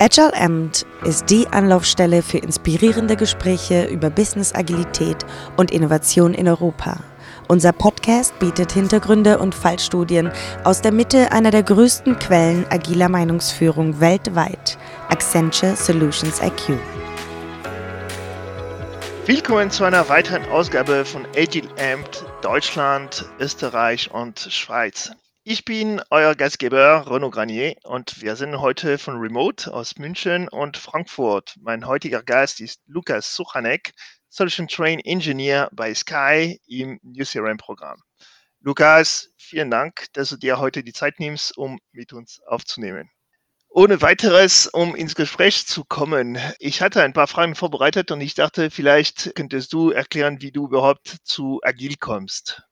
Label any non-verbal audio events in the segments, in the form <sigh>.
Agile Amt ist die Anlaufstelle für inspirierende Gespräche über Business Agilität und Innovation in Europa. Unser Podcast bietet Hintergründe und Fallstudien aus der Mitte einer der größten Quellen agiler Meinungsführung weltweit, Accenture Solutions IQ. Willkommen zu einer weiteren Ausgabe von Agile Amt Deutschland, Österreich und Schweiz. Ich bin euer Gastgeber Renaud Granier und wir sind heute von Remote aus München und Frankfurt. Mein heutiger Gast ist Lukas Suchanek, Solution Train Engineer bei Sky im New CRM-Programm. Lukas, vielen Dank, dass du dir heute die Zeit nimmst, um mit uns aufzunehmen. Ohne weiteres, um ins Gespräch zu kommen. Ich hatte ein paar Fragen vorbereitet und ich dachte, vielleicht könntest du erklären, wie du überhaupt zu Agil kommst.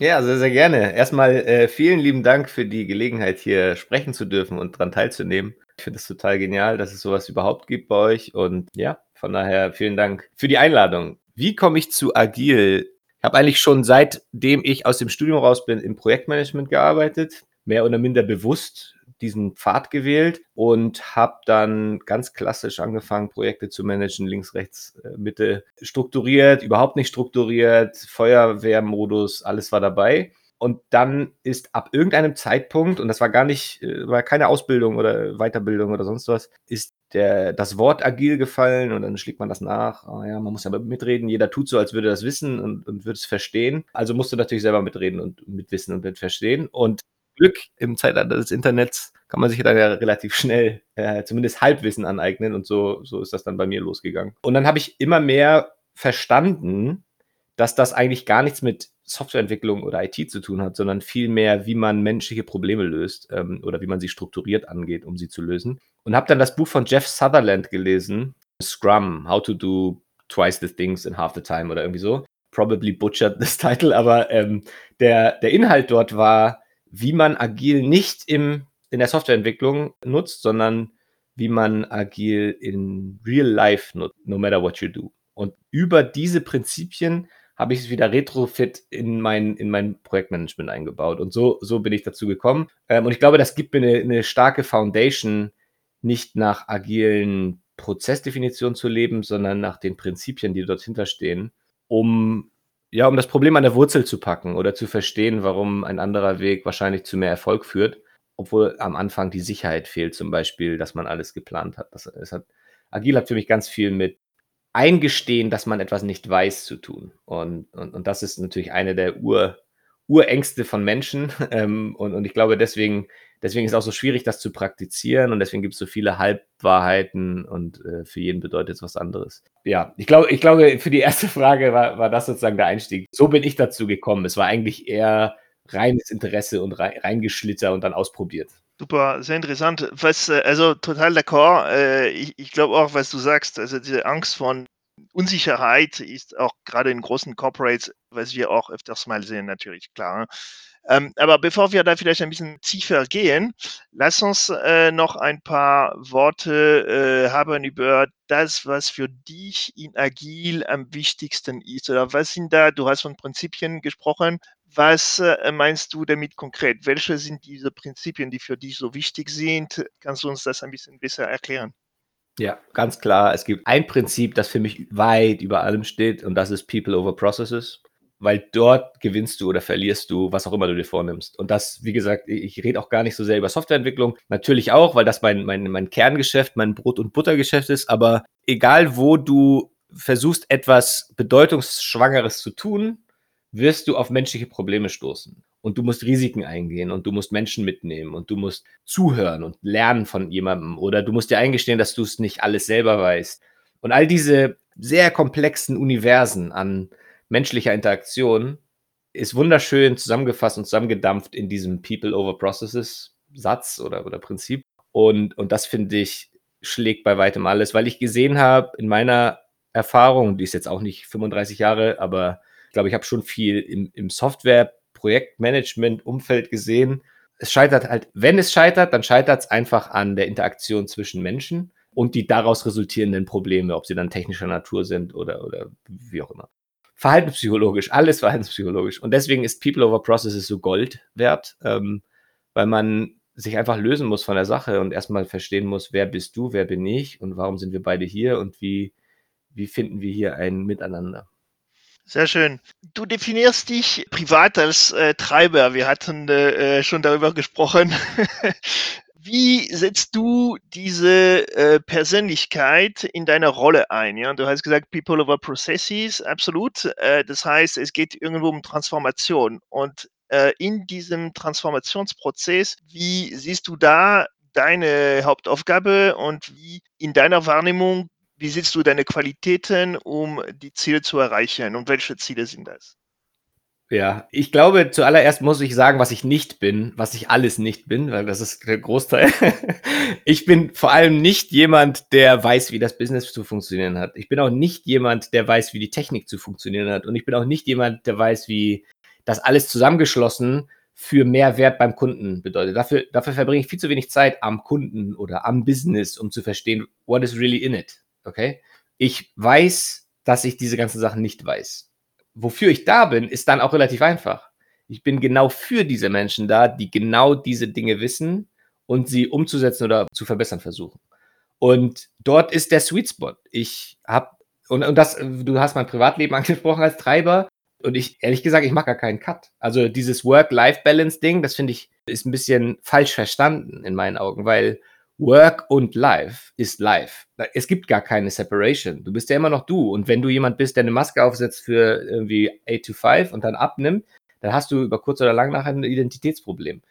Ja, sehr, sehr gerne. Erstmal äh, vielen lieben Dank für die Gelegenheit, hier sprechen zu dürfen und daran teilzunehmen. Ich finde es total genial, dass es sowas überhaupt gibt bei euch. Und ja, von daher vielen Dank für die Einladung. Wie komme ich zu Agil? Ich habe eigentlich schon seitdem ich aus dem Studium raus bin im Projektmanagement gearbeitet, mehr oder minder bewusst diesen Pfad gewählt und habe dann ganz klassisch angefangen, Projekte zu managen, links, rechts, äh, Mitte, strukturiert, überhaupt nicht strukturiert, Feuerwehrmodus, alles war dabei. Und dann ist ab irgendeinem Zeitpunkt, und das war gar nicht, äh, war keine Ausbildung oder Weiterbildung oder sonst was, ist der, das Wort agil gefallen und dann schlägt man das nach. Oh ja, man muss aber mitreden. Jeder tut so, als würde das wissen und, und würde es verstehen. Also musst du natürlich selber mitreden und mitwissen und mitverstehen. Und Glück im Zeitalter des Internets kann man sich dann ja relativ schnell äh, zumindest Halbwissen aneignen und so, so ist das dann bei mir losgegangen. Und dann habe ich immer mehr verstanden, dass das eigentlich gar nichts mit Softwareentwicklung oder IT zu tun hat, sondern vielmehr, wie man menschliche Probleme löst ähm, oder wie man sie strukturiert angeht, um sie zu lösen. Und habe dann das Buch von Jeff Sutherland gelesen, Scrum, How to Do Twice the Things in Half the Time oder irgendwie so. Probably butchered this <laughs> title, aber ähm, der, der Inhalt dort war, wie man agil nicht im, in der Softwareentwicklung nutzt, sondern wie man agil in real life nutzt, no matter what you do. Und über diese Prinzipien habe ich es wieder retrofit in mein, in mein Projektmanagement eingebaut. Und so, so bin ich dazu gekommen. Ähm, und ich glaube, das gibt mir eine, eine starke Foundation, nicht nach agilen Prozessdefinitionen zu leben, sondern nach den Prinzipien, die dort hinterstehen, um ja, um das Problem an der Wurzel zu packen oder zu verstehen, warum ein anderer Weg wahrscheinlich zu mehr Erfolg führt, obwohl am Anfang die Sicherheit fehlt, zum Beispiel, dass man alles geplant hat. Das, das hat Agil hat für mich ganz viel mit Eingestehen, dass man etwas nicht weiß, zu tun. Und, und, und das ist natürlich eine der Ur, Urängste von Menschen. <laughs> Ähm, und, und ich glaube, deswegen deswegen ist es auch so schwierig, das zu praktizieren und deswegen gibt es so viele Halbwahrheiten und äh, für jeden bedeutet es was anderes. Ja, ich glaube, ich glaube, für die erste Frage war, war das sozusagen der Einstieg. So bin ich dazu gekommen. Es war eigentlich eher reines Interesse und reingeschlitter und dann ausprobiert. Super, sehr interessant. Was, äh, also total d'accord. Äh, ich, ich glaube auch, was du sagst, also diese Angst von Unsicherheit ist auch gerade in großen Corporates, was wir auch öfters mal sehen, natürlich klar. Ähm, aber bevor wir da vielleicht ein bisschen tiefer gehen, lass uns äh, noch ein paar Worte äh, haben über das, was für dich in Agil am wichtigsten ist. Oder was sind da, du hast von Prinzipien gesprochen, was äh, meinst du damit konkret? Welche sind diese Prinzipien, die für dich so wichtig sind? Kannst du uns das ein bisschen besser erklären? Ja, ganz klar. Es gibt ein Prinzip, das für mich weit über allem steht, und das ist People over Processes weil dort gewinnst du oder verlierst du, was auch immer du dir vornimmst. Und das, wie gesagt, ich rede auch gar nicht so sehr über Softwareentwicklung. Natürlich auch, weil das mein, mein, mein Kerngeschäft, mein Brot- und Buttergeschäft ist. Aber egal, wo du versuchst, etwas Bedeutungsschwangeres zu tun, wirst du auf menschliche Probleme stoßen. Und du musst Risiken eingehen und du musst Menschen mitnehmen und du musst zuhören und lernen von jemandem oder du musst dir eingestehen, dass du es nicht alles selber weißt. Und all diese sehr komplexen Universen an menschlicher Interaktion ist wunderschön zusammengefasst und zusammengedampft in diesem People over Processes Satz oder, oder Prinzip. Und, und das finde ich schlägt bei weitem alles, weil ich gesehen habe in meiner Erfahrung, die ist jetzt auch nicht 35 Jahre, aber ich glaube, ich habe schon viel im, im Software-Projektmanagement-Umfeld gesehen. Es scheitert halt, wenn es scheitert, dann scheitert es einfach an der Interaktion zwischen Menschen und die daraus resultierenden Probleme, ob sie dann technischer Natur sind oder, oder wie auch immer verhaltenspsychologisch, alles verhaltenspsychologisch. Und deswegen ist People over Processes so Gold wert, ähm, weil man sich einfach lösen muss von der Sache und erstmal verstehen muss, wer bist du, wer bin ich und warum sind wir beide hier und wie, wie finden wir hier ein Miteinander. Sehr schön. Du definierst dich privat als äh, Treiber. Wir hatten äh, schon darüber gesprochen. <laughs> Wie setzt du diese äh, Persönlichkeit in deine Rolle ein? Ja, du hast gesagt, People over Processes, absolut. Äh, das heißt, es geht irgendwo um Transformation. Und äh, in diesem Transformationsprozess, wie siehst du da deine Hauptaufgabe und wie in deiner Wahrnehmung, wie siehst du deine Qualitäten, um die Ziele zu erreichen? Und welche Ziele sind das? Ja, ich glaube, zuallererst muss ich sagen, was ich nicht bin, was ich alles nicht bin, weil das ist der Großteil. <laughs> ich bin vor allem nicht jemand, der weiß, wie das Business zu funktionieren hat. Ich bin auch nicht jemand, der weiß, wie die Technik zu funktionieren hat. Und ich bin auch nicht jemand, der weiß, wie das alles zusammengeschlossen für mehr Wert beim Kunden bedeutet. Dafür, dafür verbringe ich viel zu wenig Zeit am Kunden oder am Business, um zu verstehen, what is really in it. Okay? Ich weiß, dass ich diese ganzen Sachen nicht weiß wofür ich da bin, ist dann auch relativ einfach. Ich bin genau für diese Menschen da, die genau diese Dinge wissen und sie umzusetzen oder zu verbessern versuchen. Und dort ist der Sweet Spot. Ich habe, und, und das, du hast mein Privatleben <laughs> angesprochen als Treiber. Und ich, ehrlich gesagt, ich mache gar keinen Cut. Also dieses Work-Life-Balance-Ding, das finde ich, ist ein bisschen falsch verstanden in meinen Augen, weil Work und Life ist Life. Es gibt gar keine Separation. Du bist ja immer noch du. Und wenn du jemand bist, der eine Maske aufsetzt für irgendwie 8 to 5 und dann abnimmt, dann hast du über kurz oder lang nachher ein Identitätsproblem.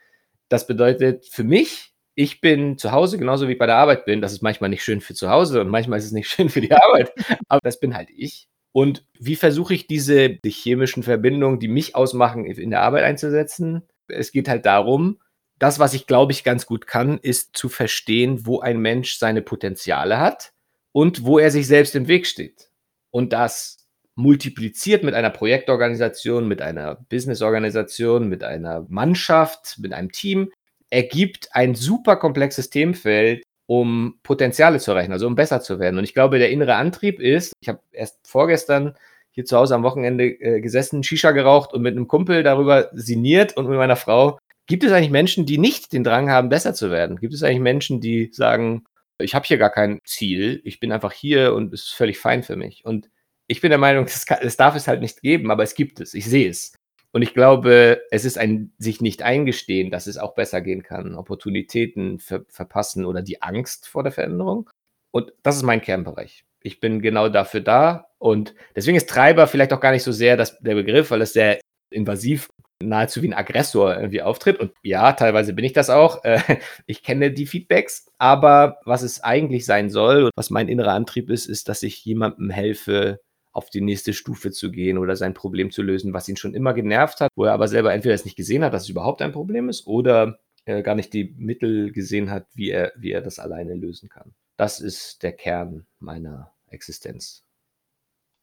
Das bedeutet für mich, ich bin zu Hause genauso wie ich bei der Arbeit bin. Das ist manchmal nicht schön für zu Hause und manchmal ist es nicht <laughs> schön für die Arbeit. Aber das bin halt ich. Und wie versuche ich diese die chemischen Verbindungen, die mich ausmachen, in der Arbeit einzusetzen? Es geht halt darum, das, was ich glaube ich ganz gut kann, ist zu verstehen, wo ein Mensch seine Potenziale hat und wo er sich selbst im Weg steht. Und das multipliziert mit einer Projektorganisation, mit einer Businessorganisation, mit einer Mannschaft, mit einem Team, ergibt ein super komplexes Themenfeld, um Potenziale zu erreichen, also um besser zu werden. Und ich glaube, der innere Antrieb ist, ich habe erst vorgestern hier zu Hause am Wochenende äh, gesessen, Shisha geraucht und mit einem Kumpel darüber sinniert und mit meiner Frau, Gibt es eigentlich Menschen, die nicht den Drang haben, besser zu werden? Gibt es eigentlich Menschen, die sagen, ich habe hier gar kein Ziel, ich bin einfach hier und es ist völlig fein für mich? Und ich bin der Meinung, es darf es halt nicht geben, aber es gibt es. Ich sehe es. Und ich glaube, es ist ein sich nicht eingestehen, dass es auch besser gehen kann, Opportunitäten ver verpassen oder die Angst vor der Veränderung. Und das ist mein Kernbereich. Ich bin genau dafür da. Und deswegen ist Treiber vielleicht auch gar nicht so sehr das, der Begriff, weil es sehr invasiv nahezu wie ein Aggressor irgendwie auftritt. Und ja, teilweise bin ich das auch. Äh, <laughs> ich kenne die Feedbacks, aber was es eigentlich sein soll und was mein innerer Antrieb ist, ist, dass ich jemandem helfe, auf die nächste Stufe zu gehen oder sein Problem zu lösen, was ihn schon immer genervt hat, wo er aber selber entweder es nicht gesehen hat, dass es überhaupt ein Problem ist, oder äh, gar nicht die Mittel gesehen hat, wie er, wie er das alleine lösen kann. Das ist der Kern meiner Existenz.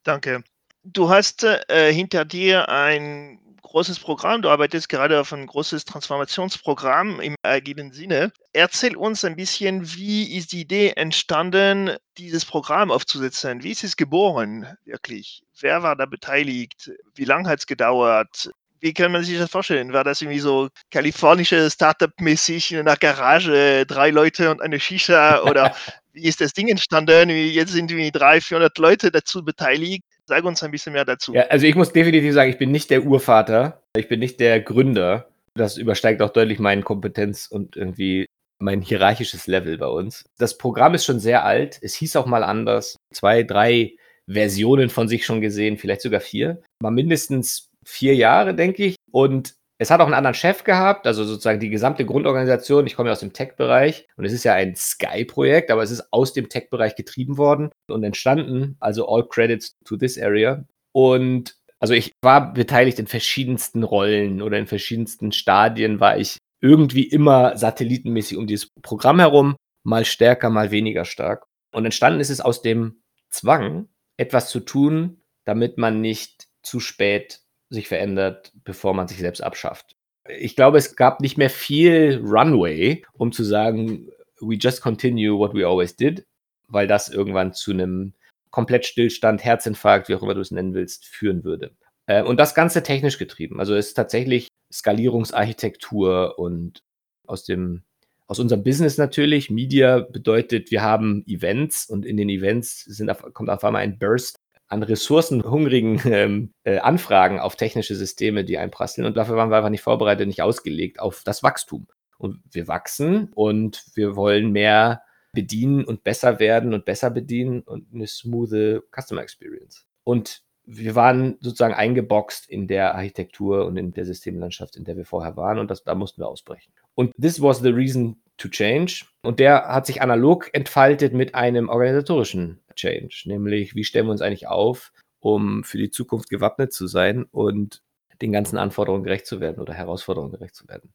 Danke. Du hast äh, hinter dir ein großes Programm. Du arbeitest gerade auf ein großes Transformationsprogramm im agilen Sinne. Erzähl uns ein bisschen, wie ist die Idee entstanden, dieses Programm aufzusetzen? Wie ist es geboren, wirklich? Wer war da beteiligt? Wie lange hat es gedauert? Wie kann man sich das vorstellen? War das irgendwie so kalifornische Startup-mäßig in einer Garage, drei Leute und eine Shisha? Oder <laughs> wie ist das Ding entstanden? Jetzt sind irgendwie 300, 400 Leute dazu beteiligt. Sag uns ein bisschen mehr dazu. Ja, also ich muss definitiv sagen, ich bin nicht der Urvater, ich bin nicht der Gründer. Das übersteigt auch deutlich meine Kompetenz und irgendwie mein hierarchisches Level bei uns. Das Programm ist schon sehr alt. Es hieß auch mal anders. Zwei, drei Versionen von sich schon gesehen, vielleicht sogar vier. War mindestens vier Jahre, denke ich. Und es hat auch einen anderen Chef gehabt, also sozusagen die gesamte Grundorganisation. Ich komme ja aus dem Tech-Bereich und es ist ja ein Sky-Projekt, aber es ist aus dem Tech-Bereich getrieben worden und entstanden. Also all credits to this area. Und also ich war beteiligt in verschiedensten Rollen oder in verschiedensten Stadien war ich irgendwie immer satellitenmäßig um dieses Programm herum, mal stärker, mal weniger stark. Und entstanden ist es aus dem Zwang, etwas zu tun, damit man nicht zu spät sich verändert, bevor man sich selbst abschafft. Ich glaube, es gab nicht mehr viel Runway, um zu sagen, we just continue what we always did, weil das irgendwann zu einem Komplettstillstand, Herzinfarkt, wie auch immer du es nennen willst, führen würde. Äh, und das Ganze technisch getrieben. Also es ist tatsächlich Skalierungsarchitektur und aus dem aus unserem Business natürlich. Media bedeutet, wir haben Events und in den Events sind, kommt auf einmal ein Burst an ressourcenhungrigen <laughs> ähm, äh, Anfragen auf technische Systeme, die einprasseln. Und dafür waren wir einfach nicht vorbereitet, nicht ausgelegt auf das Wachstum. Und wir wachsen und wir wollen mehr bedienen und besser werden und besser bedienen und eine smooth Customer Experience. Und wir waren sozusagen eingeboxt in der Architektur und in der Systemlandschaft, in der wir vorher waren und das, da mussten wir ausbrechen. Und this was the reason to change. Und der hat sich analog entfaltet mit einem organisatorischen Change, nämlich wie stellen wir uns eigentlich auf, um für die Zukunft gewappnet zu sein und den ganzen Anforderungen gerecht zu werden oder Herausforderungen gerecht zu werden.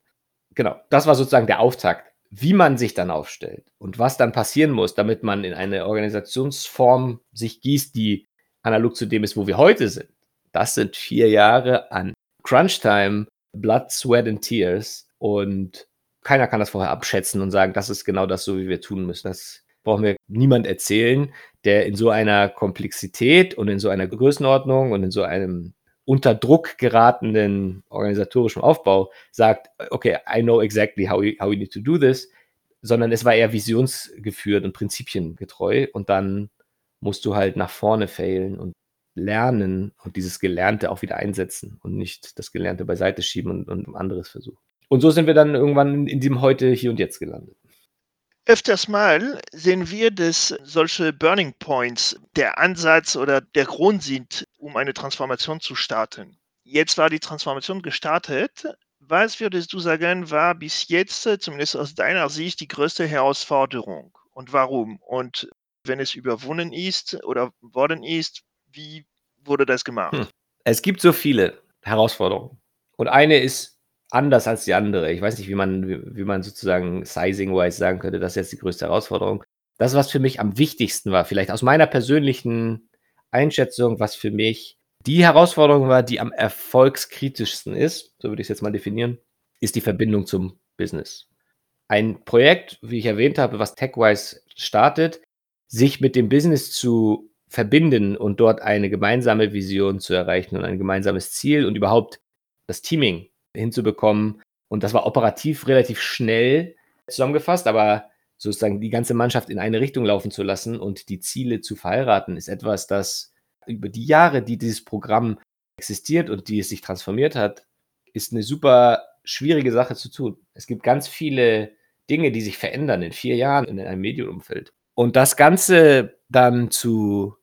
Genau, das war sozusagen der Auftakt. Wie man sich dann aufstellt und was dann passieren muss, damit man in eine Organisationsform sich gießt, die analog zu dem ist, wo wir heute sind. Das sind vier Jahre an Crunch-Time, Blood, Sweat and Tears und keiner kann das vorher abschätzen und sagen, das ist genau das so, wie wir tun müssen. Das brauchen wir niemand erzählen, der in so einer Komplexität und in so einer Größenordnung und in so einem unter Druck geratenen organisatorischen Aufbau sagt, okay, I know exactly how we, how we need to do this, sondern es war eher visionsgeführt und prinzipiengetreu und dann musst du halt nach vorne failen und lernen und dieses Gelernte auch wieder einsetzen und nicht das Gelernte beiseite schieben und, und anderes versuchen. Und so sind wir dann irgendwann in diesem heute hier und jetzt gelandet. Öfters mal sehen wir, dass solche Burning Points der Ansatz oder der Grund sind, um eine Transformation zu starten. Jetzt war die Transformation gestartet. Was würdest du sagen, war bis jetzt, zumindest aus deiner Sicht, die größte Herausforderung und warum? Und wenn es überwunden ist oder worden ist, wie wurde das gemacht? Hm. Es gibt so viele Herausforderungen. Und eine ist anders als die andere. Ich weiß nicht, wie man, wie, man sozusagen sizing-wise sagen könnte, das ist jetzt die größte Herausforderung. Das, was für mich am wichtigsten war, vielleicht aus meiner persönlichen Einschätzung, was für mich die Herausforderung war, die am erfolgskritischsten ist, so würde ich es jetzt mal definieren, ist die Verbindung zum Business. Ein Projekt, wie ich erwähnt habe, was TechWise startet, sich mit dem Business zu verbinden und dort eine gemeinsame Vision zu erreichen und ein gemeinsames Ziel und überhaupt das Teaming hinzubekommen. Und das war operativ relativ schnell zusammengefasst, aber sozusagen die ganze Mannschaft in eine Richtung laufen zu lassen und die Ziele zu verheiraten, ist etwas, das über die Jahre, die dieses Programm existiert und die es sich transformiert hat, ist eine super schwierige Sache zu tun. Es gibt ganz viele Dinge, die sich verändern in vier Jahren in einem Medienumfeld. Und das Ganze dann zu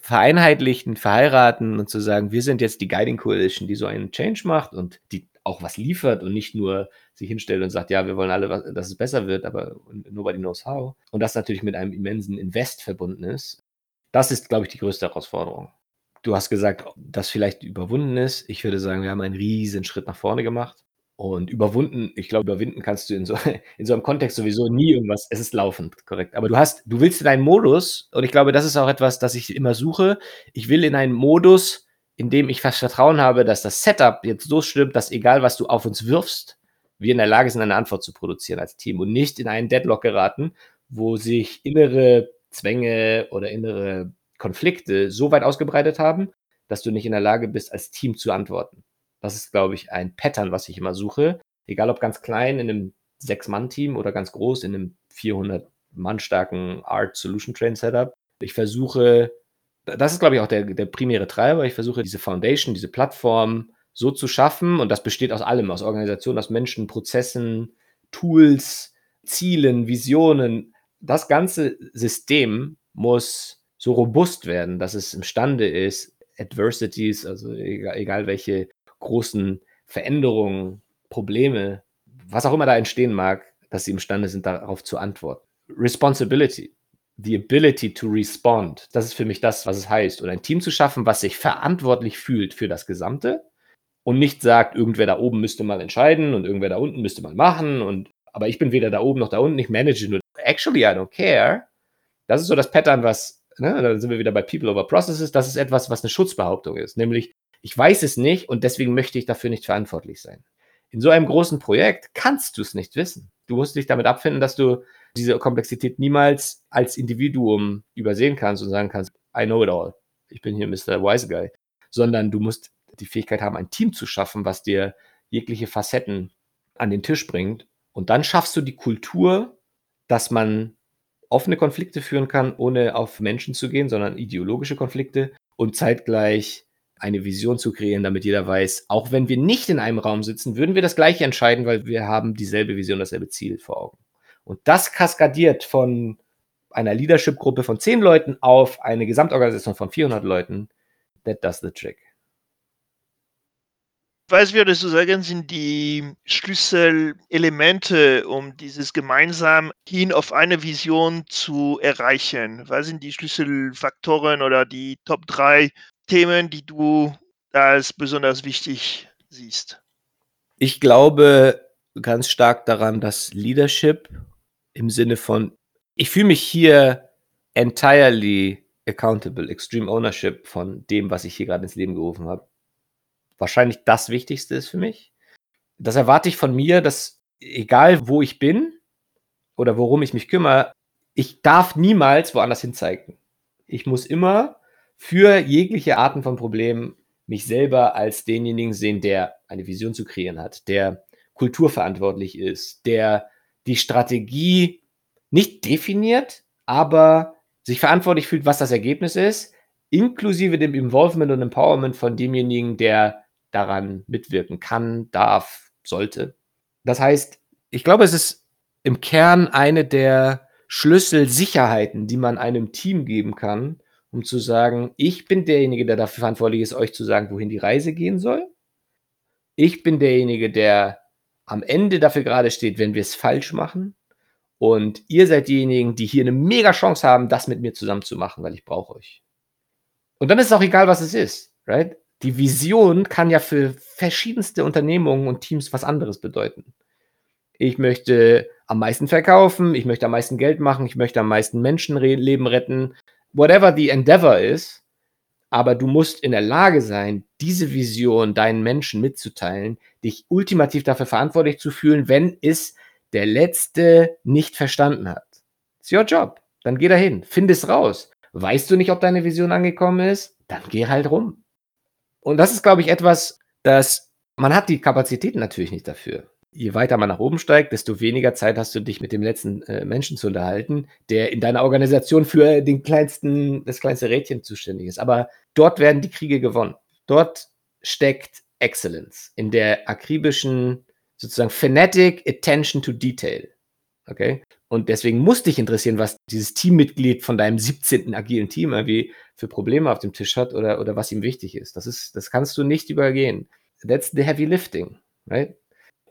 vereinheitlichen, verheiraten und zu sagen, wir sind jetzt die Guiding Coalition, die so einen Change macht und die auch was liefert und nicht nur sich hinstellt und sagt, ja, wir wollen alle, dass es besser wird, aber nobody knows how. Und das natürlich mit einem immensen Invest verbunden ist. Das ist, glaube ich, die größte Herausforderung. Du hast gesagt, dass vielleicht überwunden ist. Ich würde sagen, wir haben einen riesen Schritt nach vorne gemacht. Und überwunden, ich glaube, überwinden kannst du in so, <laughs> in so einem Kontext sowieso nie irgendwas. Es ist laufend, korrekt. Aber du hast, du willst in einen Modus, und ich glaube, das ist auch etwas, das ich immer suche. Ich will in einen Modus, in dem ich fast Vertrauen habe, dass das Setup jetzt so stimmt, dass egal was du auf uns wirfst, wir in der Lage sind, eine Antwort zu produzieren als Team und nicht in einen Deadlock geraten, wo sich innere Zwänge oder innere Konflikte so weit ausgebreitet haben, dass du nicht in der Lage bist, als Team zu antworten. Das ist, glaube ich, ein Pattern, was ich immer suche. Egal ob ganz klein in einem Sechs-Mann-Team oder ganz groß in einem 400-Mann starken Art Solution Train Setup. Ich versuche, das ist, glaube ich, auch der, der primäre Treiber. Ich versuche, diese Foundation, diese Plattform so zu schaffen. Und das besteht aus allem, aus Organisation, aus Menschen, Prozessen, Tools, Zielen, Visionen. Das ganze System muss so robust werden, dass es imstande ist, Adversities, also egal, egal welche großen Veränderungen, Probleme, was auch immer da entstehen mag, dass sie imstande sind, darauf zu antworten. Responsibility, the ability to respond, das ist für mich das, was es heißt. Und ein Team zu schaffen, was sich verantwortlich fühlt für das Gesamte und nicht sagt, irgendwer da oben müsste mal entscheiden und irgendwer da unten müsste mal machen und aber ich bin weder da oben noch da unten, ich manage nur. Actually, I don't care. Das ist so das Pattern, was, ne, da sind wir wieder bei People over Processes, das ist etwas, was eine Schutzbehauptung ist. Nämlich, ich weiß es nicht und deswegen möchte ich dafür nicht verantwortlich sein. In so einem großen Projekt kannst du es nicht wissen. Du musst dich damit abfinden, dass du diese Komplexität niemals als Individuum übersehen kannst und sagen kannst, I know it all. Ich bin hier Mr. Wise Guy. Sondern du musst die Fähigkeit haben, ein Team zu schaffen, was dir jegliche Facetten an den Tisch bringt Und dann schaffst du die Kultur, dass man offene Konflikte führen kann, ohne auf Menschen zu gehen, sondern ideologische Konflikte und zeitgleich eine Vision zu kreieren, damit jeder weiß, auch wenn wir nicht in einem Raum sitzen, würden wir das gleiche entscheiden, weil wir haben dieselbe Vision, dasselbe Ziel vor Augen. Und das kaskadiert von einer Leadership-Gruppe von zehn Leuten auf eine Gesamtorganisation von 400 Leuten. That does the trick. Was würdest du sagen, sind die Schlüsselelemente, um dieses gemeinsam hin auf eine Vision zu erreichen? Was sind die Schlüsselfaktoren oder die Top 3 Themen, die du als besonders wichtig siehst? Ich glaube ganz stark daran, dass Leadership im Sinne von, ich fühle mich hier entirely accountable, extreme ownership von dem, was ich hier gerade ins Leben gerufen habe wahrscheinlich das Wichtigste ist für mich. Das erwarte ich von mir, dass egal wo ich bin oder worum ich mich kümmere, ich darf niemals woanders hin zeigen. Ich muss immer für jegliche Arten von Problemen mich selber als denjenigen sehen, der eine Vision zu kreieren hat, der kulturverantwortlich ist, der die Strategie nicht definiert, aber sich verantwortlich fühlt, was das Ergebnis ist, inklusive dem Involvement und Empowerment von demjenigen, der daran mitwirken kann, darf, sollte. Das heißt, ich glaube, es ist im Kern eine der Schlüsselsicherheiten, die man einem Team geben kann, um zu sagen, ich bin derjenige, der dafür verantwortlich ist, euch zu sagen, wohin die Reise gehen soll. Ich bin derjenige, der am Ende dafür gerade steht, wenn wir es falsch machen. Und ihr seid diejenigen, die hier eine mega Chance haben, das mit mir zusammen zu machen, weil ich brauche euch. Und dann ist es auch egal, was es ist, right? die Vision kann ja für verschiedenste Unternehmungen und Teams was anderes bedeuten. Ich möchte am meisten verkaufen, ich möchte am meisten Geld machen, ich möchte am meisten Menschenleben retten, whatever the endeavor ist. Aber du musst in der Lage sein, diese Vision deinen Menschen mitzuteilen, dich ultimativ dafür verantwortlich zu fühlen, wenn es der Letzte nicht verstanden hat. It's your job. Dann geh dahin, find es raus. Weißt du nicht, ob deine Vision angekommen ist? Dann geh halt rum. Und das ist, glaube ich, etwas, das man hat die Kapazitäten natürlich nicht dafür. Je weiter man nach oben steigt, desto weniger Zeit hast du, dich mit dem letzten äh, Menschen zu unterhalten, der in deiner Organisation für den kleinsten, das kleinste Rädchen zuständig ist. Aber dort werden die Kriege gewonnen. Dort steckt Excellence in der akribischen, sozusagen Fanatic Attention to Detail. Okay? Und deswegen muss dich interessieren, was dieses Teammitglied von deinem 17. agilen Team irgendwie für Probleme auf dem Tisch hat oder, oder was ihm wichtig ist. Das ist, das kannst du nicht übergehen. That's the heavy lifting, right?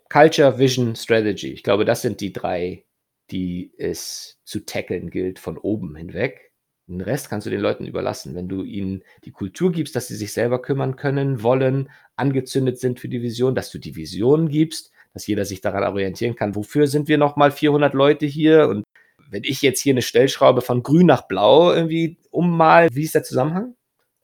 Culture, Vision, Strategy. Ich glaube, das sind die drei, die es zu tackeln gilt von oben hinweg. Den Rest kannst du den Leuten überlassen. Wenn du ihnen die Kultur gibst, dass sie sich selber kümmern können, wollen, angezündet sind für die Vision, dass du die Vision gibst, dass jeder sich daran orientieren kann. Wofür sind wir nochmal 400 Leute hier? Und wenn ich jetzt hier eine Stellschraube von grün nach blau irgendwie ummal, wie ist der Zusammenhang?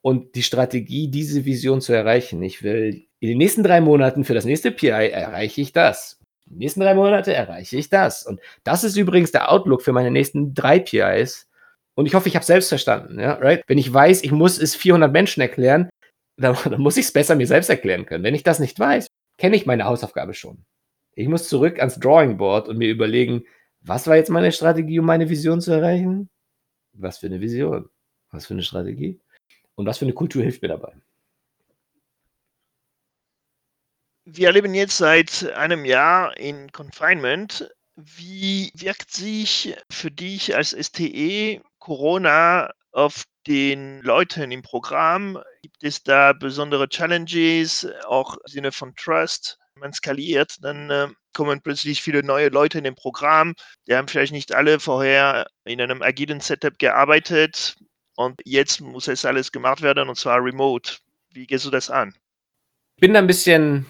Und die Strategie, diese Vision zu erreichen. Ich will in den nächsten drei Monaten für das nächste PI erreiche ich das. In den nächsten drei Monate erreiche ich das. Und das ist übrigens der Outlook für meine nächsten drei PIs. Und ich hoffe, ich habe selbst verstanden. Ja, right? Wenn ich weiß, ich muss es 400 Menschen erklären, <laughs> dann, dann muss ich es besser mir selbst erklären können. Wenn ich das nicht weiß, kenne ich meine Hausaufgabe schon. Ich muss zurück ans Drawing Board und mir überlegen, was war jetzt meine Strategie, um meine Vision zu erreichen? Was für eine Vision? Was für eine Strategie? Und was für eine Kultur hilft mir dabei? Wir leben jetzt seit einem Jahr in Confinement. Wie wirkt sich für dich als STE Corona auf den Leuten im Programm? Gibt es da besondere Challenges, auch im Sinne von Trust? man skaliert, dann äh, kommen plötzlich viele neue Leute in dem Programm. Die haben vielleicht nicht alle vorher in einem agilen Setup gearbeitet und jetzt muss es alles gemacht werden und zwar remote. Wie gehst du das an? Ich bin da ein bisschen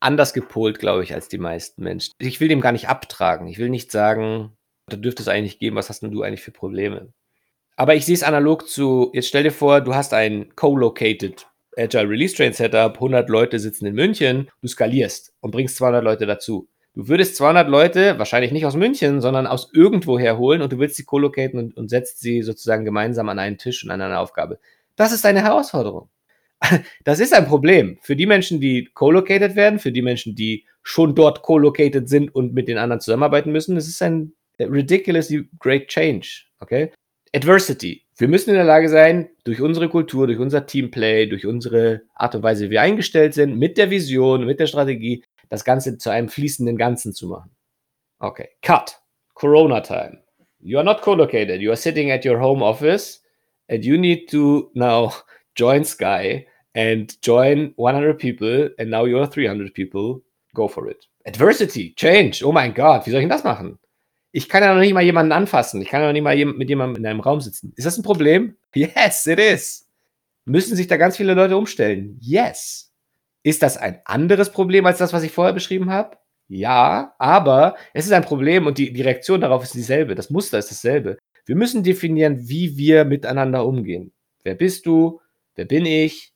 anders gepolt, glaube ich, als die meisten Menschen. Ich will dem gar nicht abtragen. Ich will nicht sagen, da dürfte es eigentlich geben, was hast denn du eigentlich für Probleme? Aber ich sehe es analog zu, jetzt stell dir vor, du hast ein co-located Agile Release Train Setup, 100 Leute sitzen in München, du skalierst und bringst 200 Leute dazu. Du würdest 200 Leute wahrscheinlich nicht aus München, sondern aus irgendwoher holen und du willst sie collocaten und, und setzt sie sozusagen gemeinsam an einen Tisch und an eine Aufgabe. Das ist eine Herausforderung. Das ist ein Problem für die Menschen, die collocated werden, für die Menschen, die schon dort co-located sind und mit den anderen zusammenarbeiten müssen. Es ist ein ridiculously great change. Okay? Adversity. Wir müssen in der Lage sein, durch unsere Kultur, durch unser Teamplay, durch unsere Art und Weise, wie wir eingestellt sind, mit der Vision, mit der Strategie, das Ganze zu einem fließenden Ganzen zu machen. Okay. Cut. Corona time. You are not co-located. You are sitting at your home office and you need to now join Sky and join 100 people and now you are 300 people. Go for it. Adversity, change. Oh mein Gott, wie soll ich denn das machen? Ich kann ja noch nicht mal jemanden anfassen. Ich kann ja noch nicht mal mit jemandem in einem Raum sitzen. Ist das ein Problem? <laughs> Yes, it is. Müssen sich da ganz viele Leute umstellen? Yes. Ist das ein anderes Problem als das, was ich vorher beschrieben habe? Ja, aber es ist ein Problem und die, die Reaktion darauf ist dieselbe. Das Muster ist dasselbe. Wir müssen definieren, wie wir miteinander umgehen. Wer bist du? Wer bin ich?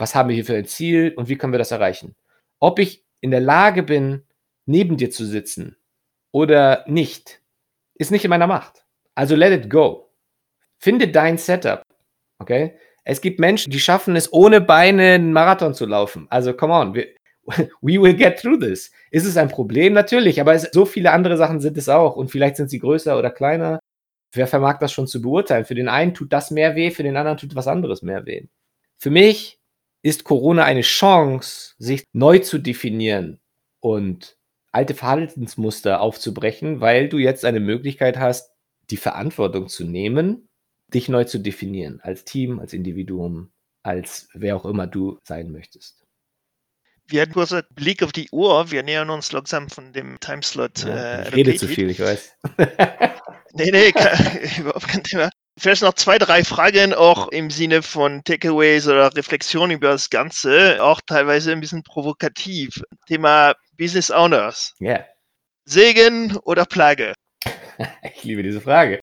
Was haben wir hier für ein Ziel und wie können wir das erreichen? Ob ich in der Lage bin, neben dir zu sitzen oder nicht, ist nicht in meiner Macht. Also let it go. Finde dein Setup. Okay? Es gibt Menschen, die schaffen es, ohne Beine einen Marathon zu laufen. Also, come on. Wir, <laughs> we will get through this. Ist es ein Problem? Natürlich, aber es, so viele andere Sachen sind es auch. Und vielleicht sind sie größer oder kleiner. Wer vermag das schon zu beurteilen? Für den einen tut das mehr weh, für den anderen tut was anderes mehr weh. Für mich ist Corona eine Chance, sich neu zu definieren und alte Verhaltensmuster aufzubrechen, weil du jetzt eine Möglichkeit hast, die Verantwortung zu nehmen, dich neu zu definieren, als Team, als Individuum, als wer auch immer du sein möchtest. Wir hatten kurz einen Blick auf die Uhr. Wir nähern uns langsam von dem Timeslot. Ja, äh, ich rede zu viel, ich weiß. nee, nee, <laughs> überhaupt kein Thema. Vielleicht noch zwei, drei Fragen auch im Sinne von Takeaways oder Reflexion über das Ganze, auch teilweise ein bisschen provokativ. Thema Business Owners. Ja. Yeah. Segen oder Plage? <laughs> ich liebe diese Frage.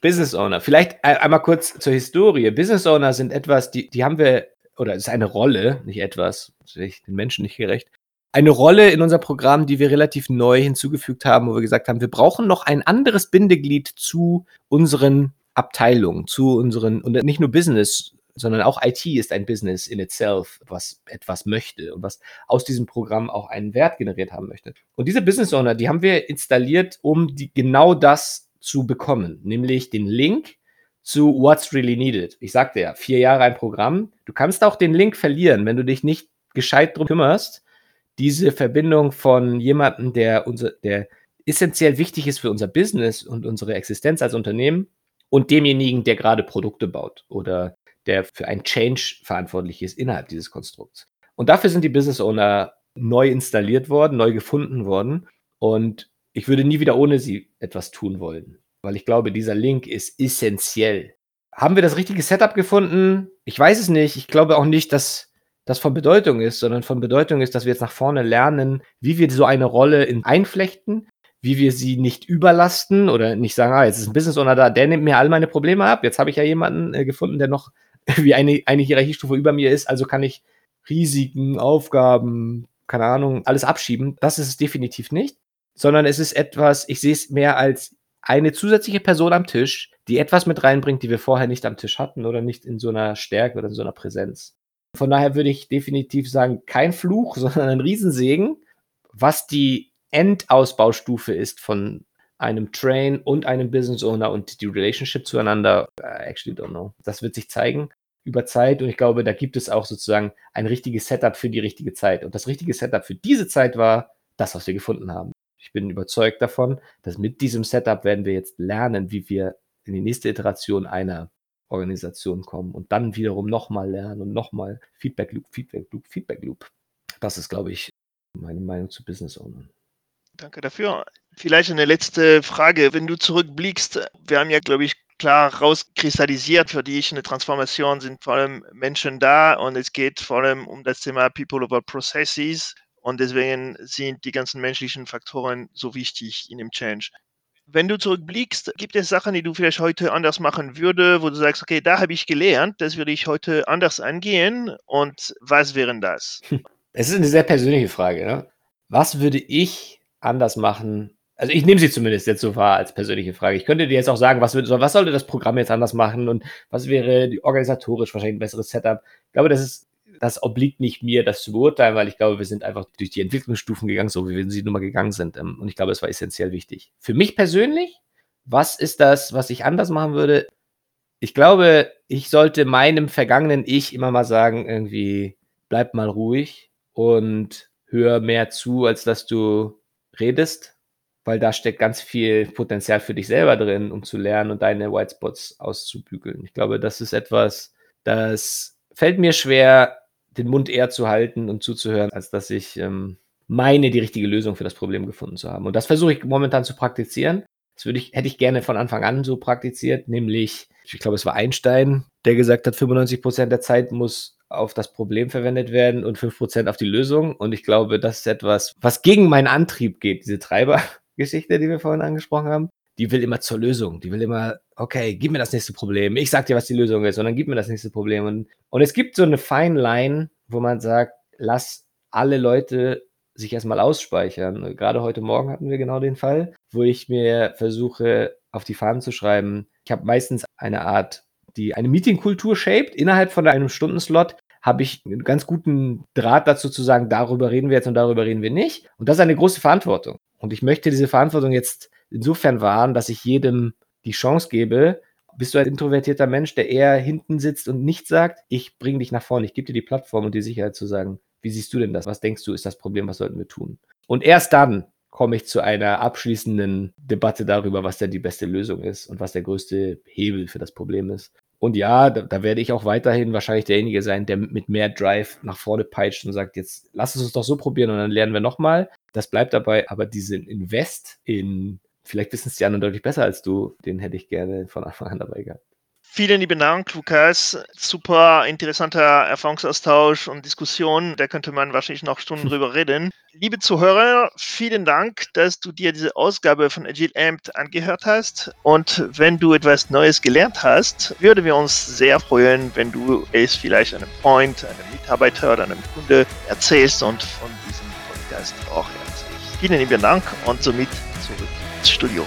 Business Owner. Vielleicht einmal kurz zur Historie. Business Owner sind etwas, die, die haben wir, oder es ist eine Rolle, nicht etwas, das ist den Menschen nicht gerecht, eine Rolle in unserem Programm, die wir relativ neu hinzugefügt haben, wo wir gesagt haben, wir brauchen noch ein anderes Bindeglied zu unseren Abteilungen, zu unseren, und nicht nur Business, sondern auch IT ist ein Business in itself, was etwas möchte und was aus diesem Programm auch einen Wert generiert haben möchte. Und diese Business Owner, die haben wir installiert, um die, genau das zu bekommen, nämlich den Link zu What's Really Needed. Ich sagte ja, vier Jahre ein Programm. Du kannst auch den Link verlieren, wenn du dich nicht gescheit drum kümmerst. Diese Verbindung von jemandem, der, unser, der essentiell wichtig ist für unser Business und unsere Existenz als Unternehmen und demjenigen, der gerade Produkte baut oder der für ein Change verantwortlich ist innerhalb dieses Konstrukts. Und dafür sind die Business Owner neu installiert worden, neu gefunden worden. Und ich würde nie wieder ohne sie etwas tun wollen, weil ich glaube, dieser Link ist essentiell. Haben wir das richtige Setup gefunden? Ich weiß es nicht. Ich glaube auch nicht, dass das von Bedeutung ist, sondern von Bedeutung ist, dass wir jetzt nach vorne lernen, wie wir so eine Rolle in einflechten, wie wir sie nicht überlasten oder nicht sagen, ah, jetzt ist ein Business Owner da, der nimmt mir all meine Probleme ab. Jetzt habe ich ja jemanden äh, gefunden, der noch <laughs> wie eine, eine Hierarchiestufe über mir ist, also kann ich Risiken, Aufgaben, keine Ahnung, alles abschieben. Das ist es definitiv nicht, sondern es ist etwas, ich sehe es mehr als eine zusätzliche Person am Tisch, die etwas mit reinbringt, die wir vorher nicht am Tisch hatten oder nicht in so einer Stärke oder in so einer Präsenz. Von daher würde ich definitiv sagen, kein Fluch, <laughs> sondern ein Riesensegen, was die Endausbaustufe ist von einem Train und einem Business Owner und die Relationship zueinander, I actually don't know. Das wird sich zeigen über Zeit und ich glaube, da gibt es auch sozusagen ein richtiges Setup für die richtige Zeit. Und das richtige Setup für diese Zeit war das, was wir gefunden haben. Ich bin überzeugt davon, dass mit diesem Setup werden wir jetzt lernen, wie wir in die nächste Iteration einer Organisation kommen und dann wiederum nochmal lernen und nochmal Feedback Loop, Feedback Loop, Feedback Loop. Das ist, glaube ich, meine Meinung zu Business Ownern. Danke dafür. Vielleicht eine letzte Frage. Wenn du zurückblickst, wir haben ja, glaube ich, klar rauskristallisiert, für dich eine Transformation sind vor allem Menschen da und es geht vor allem um das Thema People over Processes und deswegen sind die ganzen menschlichen Faktoren so wichtig in dem Change. Wenn du zurückblickst, gibt es Sachen, die du vielleicht heute anders machen würde, wo du sagst, okay, da habe ich gelernt, das würde ich heute anders angehen und was wären das? <laughs> Es ist eine sehr persönliche Frage. Ne? Was würde ich anders machen? Also ich nehme sie zumindest jetzt so wahr als persönliche Frage. Ich könnte dir jetzt auch sagen, was, was sollte das Programm jetzt anders machen und was wäre organisatorisch wahrscheinlich ein besseres Setup. Ich glaube, das ist das obliegt nicht mir, das zu beurteilen, weil ich glaube, wir sind einfach durch die Entwicklungsstufen gegangen, so wie wir sie nun mal gegangen sind. Ähm, und ich glaube, es war essentiell wichtig. Für mich persönlich, was ist das, was ich anders machen würde? Ich glaube, ich sollte meinem vergangenen Ich immer mal sagen, irgendwie, bleib mal ruhig und hör mehr zu, als dass du redest, weil da steckt ganz viel Potenzial für dich selber drin, um zu lernen und deine White Spots auszubügeln. Ich glaube, das ist etwas, das fällt mir schwer, den Mund eher zu halten und zuzuhören, als dass ich ähm, meine, die richtige Lösung für das Problem gefunden zu haben. Und das versuche ich momentan zu praktizieren. Das würde ich, hätte ich gerne von Anfang an so praktiziert, nämlich, ich glaube, es war Einstein, der gesagt hat, 95 Prozent der Zeit muss auf das Problem verwendet werden und 5 Prozent auf die Lösung. Und ich glaube, das ist etwas, was gegen meinen Antrieb geht, diese Treibergeschichte, die wir vorhin angesprochen haben. Die will immer zur Lösung. Die will immer, okay, gib mir das nächste Problem. Ich sag dir, was die Lösung ist, und dann gib mir das nächste Problem. Und, und es gibt so eine Fine Line, wo man sagt, lass alle Leute sich erstmal ausspeichern. Gerade heute Morgen hatten wir genau den Fall, wo ich mir versuche, auf die Fahnen zu schreiben. Ich habe meistens eine Art, die eine Meetingkultur shaped. Innerhalb von einem Stundenslot habe ich einen ganz guten Draht dazu zu sagen, darüber reden wir jetzt und darüber reden wir nicht. Und das ist eine große Verantwortung. Und ich möchte diese Verantwortung jetzt insofern wahren, dass ich jedem die Chance gebe, bist du ein introvertierter Mensch, der eher hinten sitzt und nichts sagt? Ich bringe dich nach vorne, ich gebe dir die Plattform und die Sicherheit zu sagen, wie siehst du denn das? Was denkst du, ist das Problem? Was sollten wir tun? Und erst dann komme ich zu einer abschließenden Debatte darüber, was denn die beste Lösung ist und was der größte Hebel für das Problem ist. Und ja, da, da, werde ich auch weiterhin wahrscheinlich derjenige sein, der mit mehr Drive nach vorne peitscht und sagt, jetzt lass es uns doch so probieren und dann lernen wir nochmal. Das bleibt dabei, aber diesen Invest in vielleicht wissen es die anderen deutlich besser als du. Den hätte ich gerne von Anfang an dabei gehabt. Vielen lieben Dank, Lukas. Super interessanter Erfahrungsaustausch und Diskussion. Da könnte man wahrscheinlich noch Stunden <laughs> drüber reden. Liebe Zuhörer, vielen Dank, dass du dir diese Ausgabe von Agile Amped angehört hast. Und wenn du etwas Neues gelernt hast, würden wir uns sehr freuen, wenn du es vielleicht einem Freund, einem Mitarbeiter oder einem Kunde erzählst und von diesem Podcast auch erzählst. Vielen lieben Dank und somit zurück Studio.